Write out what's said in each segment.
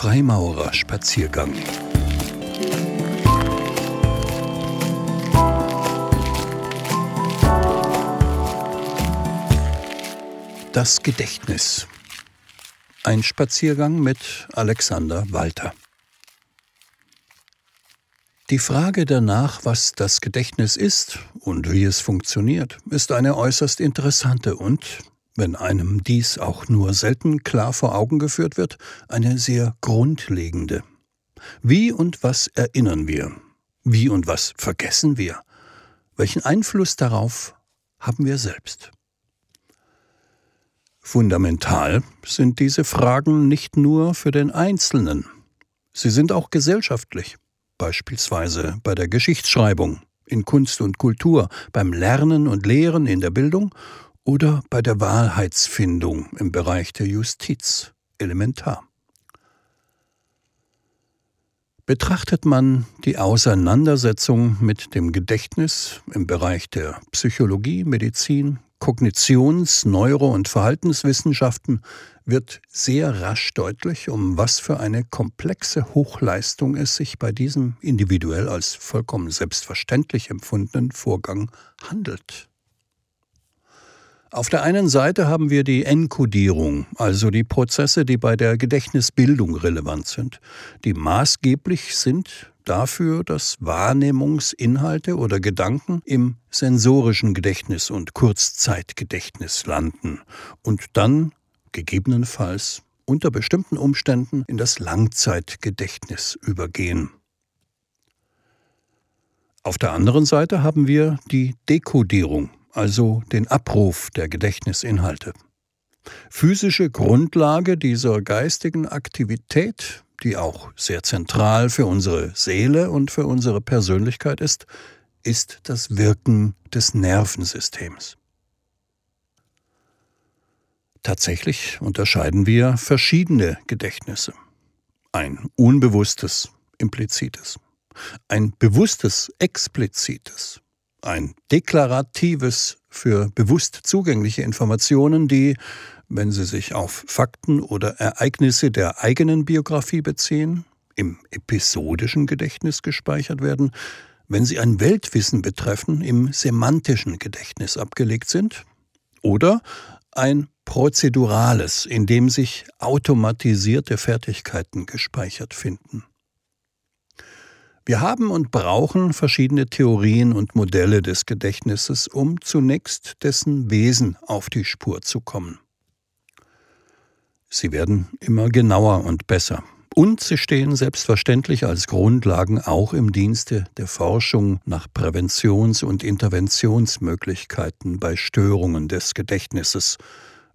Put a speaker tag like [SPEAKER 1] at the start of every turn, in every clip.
[SPEAKER 1] Freimaurer-Spaziergang. Das Gedächtnis. Ein Spaziergang mit Alexander Walter. Die Frage danach, was das Gedächtnis ist und wie es funktioniert, ist eine äußerst interessante und, wenn einem dies auch nur selten klar vor Augen geführt wird, eine sehr grundlegende. Wie und was erinnern wir? Wie und was vergessen wir? Welchen Einfluss darauf haben wir selbst? Fundamental sind diese Fragen nicht nur für den Einzelnen, sie sind auch gesellschaftlich beispielsweise bei der Geschichtsschreibung, in Kunst und Kultur, beim Lernen und Lehren in der Bildung oder bei der Wahrheitsfindung im Bereich der Justiz elementar. Betrachtet man die Auseinandersetzung mit dem Gedächtnis im Bereich der Psychologie, Medizin, Kognitions-, Neuro- und Verhaltenswissenschaften wird sehr rasch deutlich, um was für eine komplexe Hochleistung es sich bei diesem individuell als vollkommen selbstverständlich empfundenen Vorgang handelt. Auf der einen Seite haben wir die Enkodierung, also die Prozesse, die bei der Gedächtnisbildung relevant sind, die maßgeblich sind dafür, dass Wahrnehmungsinhalte oder Gedanken im sensorischen Gedächtnis und Kurzzeitgedächtnis landen und dann gegebenenfalls unter bestimmten Umständen in das Langzeitgedächtnis übergehen. Auf der anderen Seite haben wir die Dekodierung, also den Abruf der Gedächtnisinhalte. Physische Grundlage dieser geistigen Aktivität, die auch sehr zentral für unsere Seele und für unsere Persönlichkeit ist, ist das Wirken des Nervensystems. Tatsächlich unterscheiden wir verschiedene Gedächtnisse. Ein unbewusstes, implizites, ein bewusstes, explizites, ein deklaratives für bewusst zugängliche Informationen, die, wenn sie sich auf Fakten oder Ereignisse der eigenen Biografie beziehen, im episodischen Gedächtnis gespeichert werden, wenn sie ein Weltwissen betreffen, im semantischen Gedächtnis abgelegt sind, oder ein prozedurales, in dem sich automatisierte Fertigkeiten gespeichert finden. Wir haben und brauchen verschiedene Theorien und Modelle des Gedächtnisses, um zunächst dessen Wesen auf die Spur zu kommen. Sie werden immer genauer und besser. Und sie stehen selbstverständlich als Grundlagen auch im Dienste der Forschung nach Präventions- und Interventionsmöglichkeiten bei Störungen des Gedächtnisses,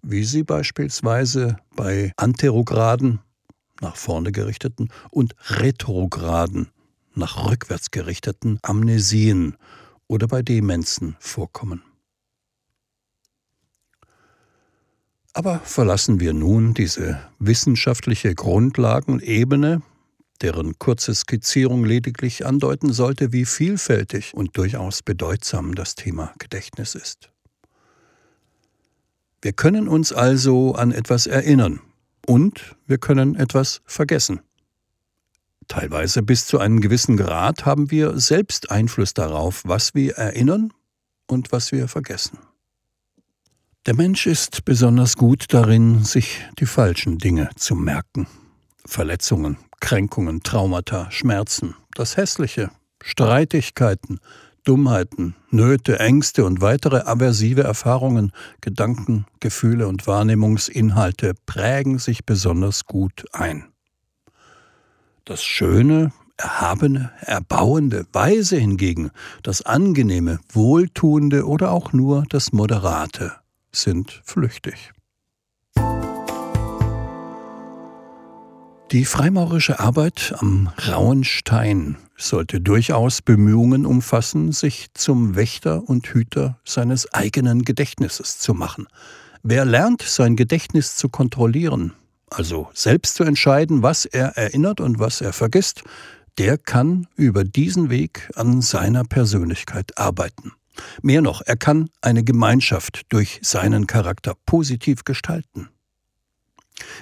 [SPEAKER 1] wie sie beispielsweise bei anterograden, nach vorne gerichteten, und retrograden, nach rückwärts gerichteten Amnesien oder bei Demenzen vorkommen. Aber verlassen wir nun diese wissenschaftliche Grundlagenebene, deren kurze Skizzierung lediglich andeuten sollte, wie vielfältig und durchaus bedeutsam das Thema Gedächtnis ist. Wir können uns also an etwas erinnern und wir können etwas vergessen. Teilweise bis zu einem gewissen Grad haben wir selbst Einfluss darauf, was wir erinnern und was wir vergessen. Der Mensch ist besonders gut darin, sich die falschen Dinge zu merken. Verletzungen, Kränkungen, Traumata, Schmerzen, das Hässliche, Streitigkeiten, Dummheiten, Nöte, Ängste und weitere aversive Erfahrungen, Gedanken, Gefühle und Wahrnehmungsinhalte prägen sich besonders gut ein. Das Schöne, Erhabene, Erbauende, Weise hingegen, das Angenehme, Wohltuende oder auch nur das Moderate sind flüchtig. Die freimaurische Arbeit am rauen Stein sollte durchaus Bemühungen umfassen, sich zum Wächter und Hüter seines eigenen Gedächtnisses zu machen. Wer lernt, sein Gedächtnis zu kontrollieren, also selbst zu entscheiden, was er erinnert und was er vergisst, der kann über diesen Weg an seiner Persönlichkeit arbeiten. Mehr noch, er kann eine Gemeinschaft durch seinen Charakter positiv gestalten.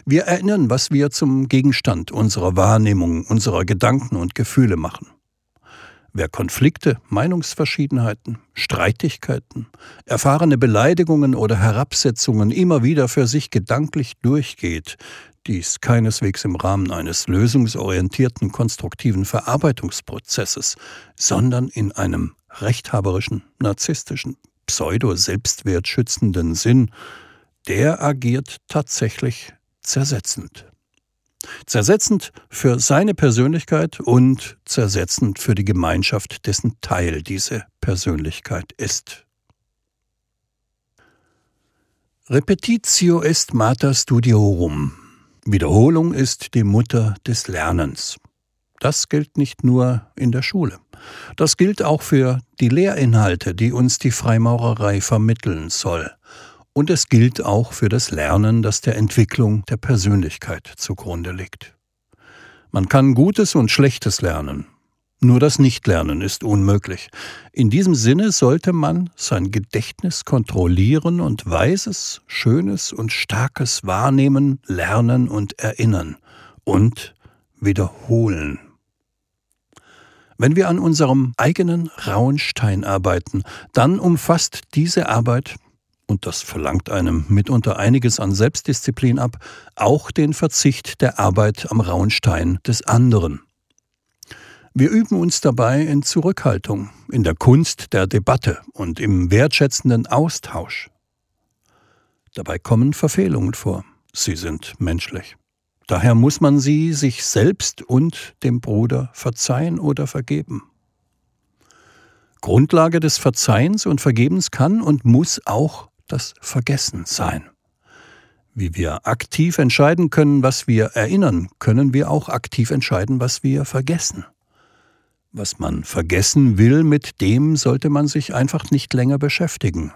[SPEAKER 1] Wir erinnern, was wir zum Gegenstand unserer Wahrnehmung, unserer Gedanken und Gefühle machen. Wer Konflikte, Meinungsverschiedenheiten, Streitigkeiten, erfahrene Beleidigungen oder Herabsetzungen immer wieder für sich gedanklich durchgeht, dies keineswegs im Rahmen eines lösungsorientierten konstruktiven Verarbeitungsprozesses, sondern in einem rechthaberischen, narzisstischen, pseudo-selbstwertschützenden Sinn, der agiert tatsächlich zersetzend. Zersetzend für seine Persönlichkeit und zersetzend für die Gemeinschaft, dessen Teil diese Persönlichkeit ist. Repetitio est mater studiorum. Wiederholung ist die Mutter des Lernens. Das gilt nicht nur in der Schule. Das gilt auch für die Lehrinhalte, die uns die Freimaurerei vermitteln soll und es gilt auch für das Lernen, das der Entwicklung der Persönlichkeit zugrunde liegt. Man kann Gutes und Schlechtes lernen. Nur das Nichtlernen ist unmöglich. In diesem Sinne sollte man sein Gedächtnis kontrollieren und Weises, Schönes und Starkes wahrnehmen, lernen und erinnern und wiederholen. Wenn wir an unserem eigenen rauen Stein arbeiten, dann umfasst diese Arbeit und das verlangt einem mitunter einiges an Selbstdisziplin ab, auch den Verzicht der Arbeit am rauen Stein des anderen. Wir üben uns dabei in Zurückhaltung, in der Kunst der Debatte und im wertschätzenden Austausch. Dabei kommen Verfehlungen vor. Sie sind menschlich. Daher muss man sie sich selbst und dem Bruder verzeihen oder vergeben. Grundlage des Verzeihens und Vergebens kann und muss auch das Vergessensein. Wie wir aktiv entscheiden können, was wir erinnern, können wir auch aktiv entscheiden, was wir vergessen. Was man vergessen will, mit dem sollte man sich einfach nicht länger beschäftigen.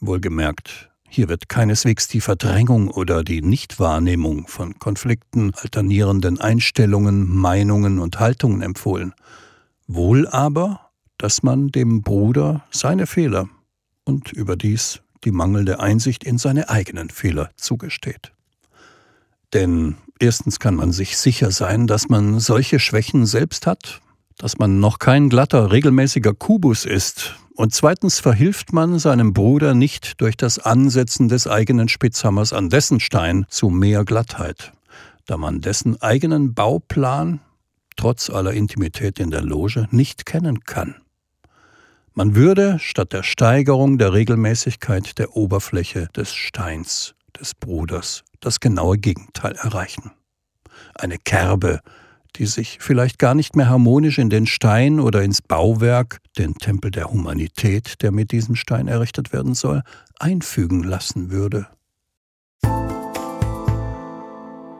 [SPEAKER 1] Wohlgemerkt, hier wird keineswegs die Verdrängung oder die Nichtwahrnehmung von Konflikten, alternierenden Einstellungen, Meinungen und Haltungen empfohlen. Wohl aber, dass man dem Bruder seine Fehler und überdies die mangelnde Einsicht in seine eigenen Fehler zugesteht. Denn erstens kann man sich sicher sein, dass man solche Schwächen selbst hat, dass man noch kein glatter, regelmäßiger Kubus ist, und zweitens verhilft man seinem Bruder nicht durch das Ansetzen des eigenen Spitzhammers an dessen Stein zu mehr Glattheit, da man dessen eigenen Bauplan, trotz aller Intimität in der Loge, nicht kennen kann. Man würde statt der Steigerung der Regelmäßigkeit der Oberfläche des Steins des Bruders das genaue Gegenteil erreichen. Eine Kerbe, die sich vielleicht gar nicht mehr harmonisch in den Stein oder ins Bauwerk, den Tempel der Humanität, der mit diesem Stein errichtet werden soll, einfügen lassen würde.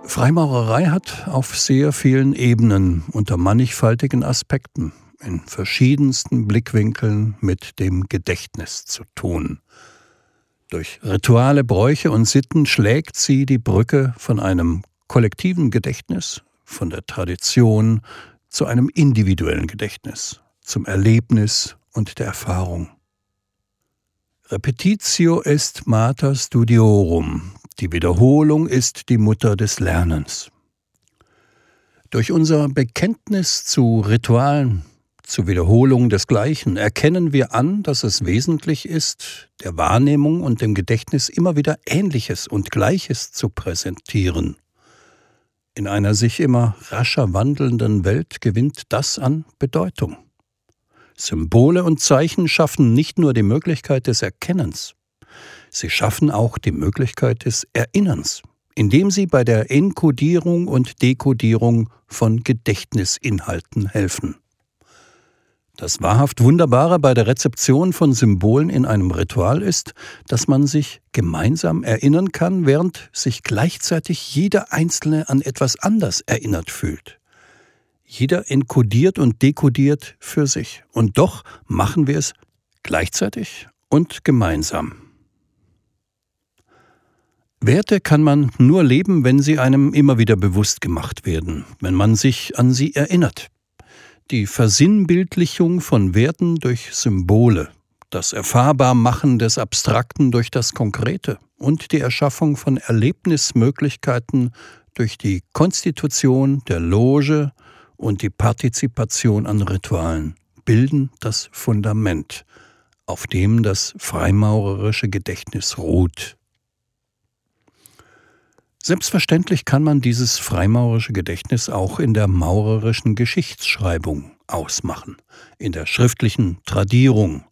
[SPEAKER 1] Freimaurerei hat auf sehr vielen Ebenen unter mannigfaltigen Aspekten in verschiedensten Blickwinkeln mit dem Gedächtnis zu tun. Durch Rituale, Bräuche und Sitten schlägt sie die Brücke von einem kollektiven Gedächtnis, von der Tradition zu einem individuellen Gedächtnis, zum Erlebnis und der Erfahrung. Repetitio est mater studiorum. Die Wiederholung ist die Mutter des Lernens. Durch unser Bekenntnis zu Ritualen, zur Wiederholung des Gleichen erkennen wir an, dass es wesentlich ist, der Wahrnehmung und dem Gedächtnis immer wieder Ähnliches und Gleiches zu präsentieren. In einer sich immer rascher wandelnden Welt gewinnt das an Bedeutung. Symbole und Zeichen schaffen nicht nur die Möglichkeit des Erkennens, sie schaffen auch die Möglichkeit des Erinnerns, indem sie bei der Enkodierung und Dekodierung von Gedächtnisinhalten helfen. Das wahrhaft Wunderbare bei der Rezeption von Symbolen in einem Ritual ist, dass man sich gemeinsam erinnern kann, während sich gleichzeitig jeder Einzelne an etwas anders erinnert fühlt. Jeder enkodiert und dekodiert für sich. Und doch machen wir es gleichzeitig und gemeinsam. Werte kann man nur leben, wenn sie einem immer wieder bewusst gemacht werden, wenn man sich an sie erinnert die Versinnbildlichung von Werten durch Symbole, das Erfahrbarmachen des Abstrakten durch das Konkrete und die Erschaffung von Erlebnismöglichkeiten durch die Konstitution der Loge und die Partizipation an Ritualen bilden das Fundament, auf dem das freimaurerische Gedächtnis ruht. Selbstverständlich kann man dieses freimaurerische Gedächtnis auch in der maurerischen Geschichtsschreibung ausmachen, in der schriftlichen Tradierung.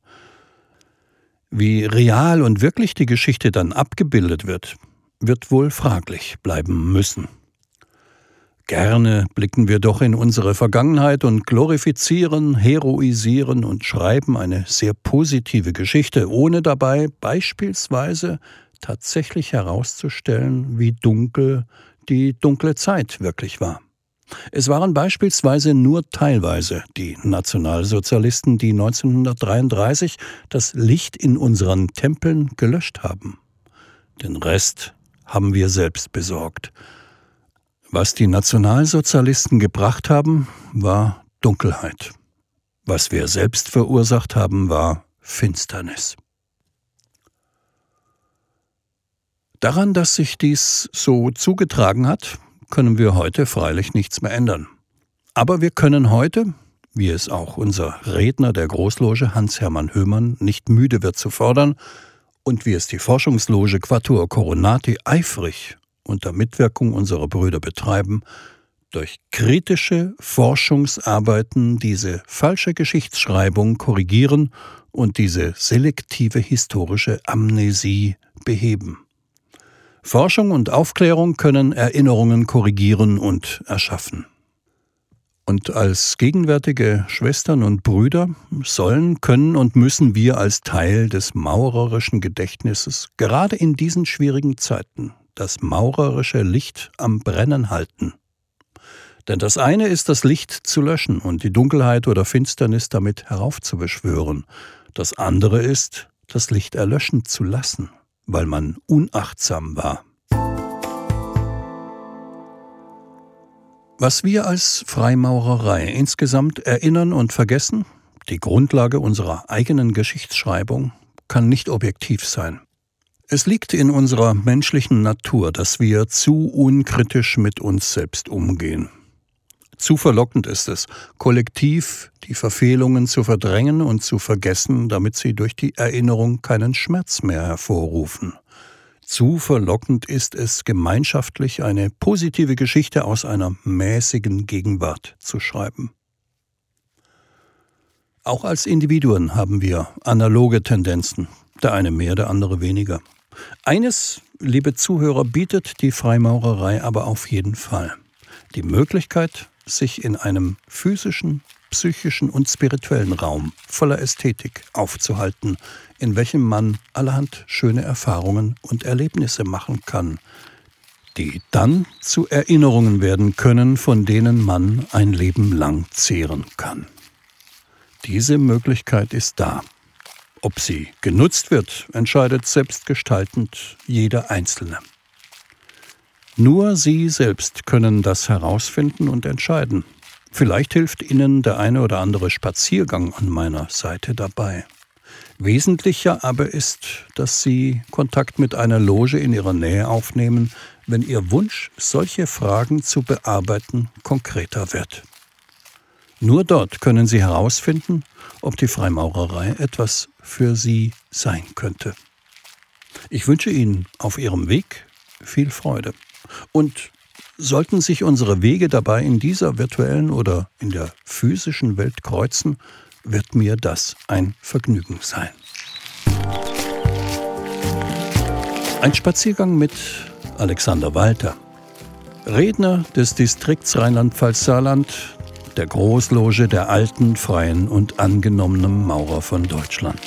[SPEAKER 1] Wie real und wirklich die Geschichte dann abgebildet wird, wird wohl fraglich bleiben müssen. Gerne blicken wir doch in unsere Vergangenheit und glorifizieren, heroisieren und schreiben eine sehr positive Geschichte, ohne dabei beispielsweise tatsächlich herauszustellen, wie dunkel die dunkle Zeit wirklich war. Es waren beispielsweise nur teilweise die Nationalsozialisten, die 1933 das Licht in unseren Tempeln gelöscht haben. Den Rest haben wir selbst besorgt. Was die Nationalsozialisten gebracht haben, war Dunkelheit. Was wir selbst verursacht haben, war Finsternis. Daran, dass sich dies so zugetragen hat, können wir heute freilich nichts mehr ändern. Aber wir können heute, wie es auch unser Redner der Großloge Hans-Hermann Höhmann nicht müde wird zu fordern, und wie es die Forschungsloge Quattuor Coronati eifrig unter Mitwirkung unserer Brüder betreiben, durch kritische Forschungsarbeiten diese falsche Geschichtsschreibung korrigieren und diese selektive historische Amnesie beheben. Forschung und Aufklärung können Erinnerungen korrigieren und erschaffen. Und als gegenwärtige Schwestern und Brüder sollen, können und müssen wir als Teil des maurerischen Gedächtnisses gerade in diesen schwierigen Zeiten das maurerische Licht am Brennen halten. Denn das eine ist das Licht zu löschen und die Dunkelheit oder Finsternis damit heraufzubeschwören. Das andere ist, das Licht erlöschen zu lassen weil man unachtsam war. Was wir als Freimaurerei insgesamt erinnern und vergessen, die Grundlage unserer eigenen Geschichtsschreibung, kann nicht objektiv sein. Es liegt in unserer menschlichen Natur, dass wir zu unkritisch mit uns selbst umgehen. Zu verlockend ist es, kollektiv die Verfehlungen zu verdrängen und zu vergessen, damit sie durch die Erinnerung keinen Schmerz mehr hervorrufen. Zu verlockend ist es, gemeinschaftlich eine positive Geschichte aus einer mäßigen Gegenwart zu schreiben. Auch als Individuen haben wir analoge Tendenzen, der eine mehr, der andere weniger. Eines, liebe Zuhörer, bietet die Freimaurerei aber auf jeden Fall. Die Möglichkeit, sich in einem physischen, psychischen und spirituellen Raum voller Ästhetik aufzuhalten, in welchem man allerhand schöne Erfahrungen und Erlebnisse machen kann, die dann zu Erinnerungen werden können, von denen man ein Leben lang zehren kann. Diese Möglichkeit ist da. Ob sie genutzt wird, entscheidet selbstgestaltend jeder Einzelne. Nur Sie selbst können das herausfinden und entscheiden. Vielleicht hilft Ihnen der eine oder andere Spaziergang an meiner Seite dabei. Wesentlicher aber ist, dass Sie Kontakt mit einer Loge in Ihrer Nähe aufnehmen, wenn Ihr Wunsch, solche Fragen zu bearbeiten, konkreter wird. Nur dort können Sie herausfinden, ob die Freimaurerei etwas für Sie sein könnte. Ich wünsche Ihnen auf Ihrem Weg viel Freude. Und sollten sich unsere Wege dabei in dieser virtuellen oder in der physischen Welt kreuzen, wird mir das ein Vergnügen sein. Ein Spaziergang mit Alexander Walter, Redner des Distrikts Rheinland-Pfalz-Saarland, der Großloge der alten, freien und angenommenen Maurer von Deutschland.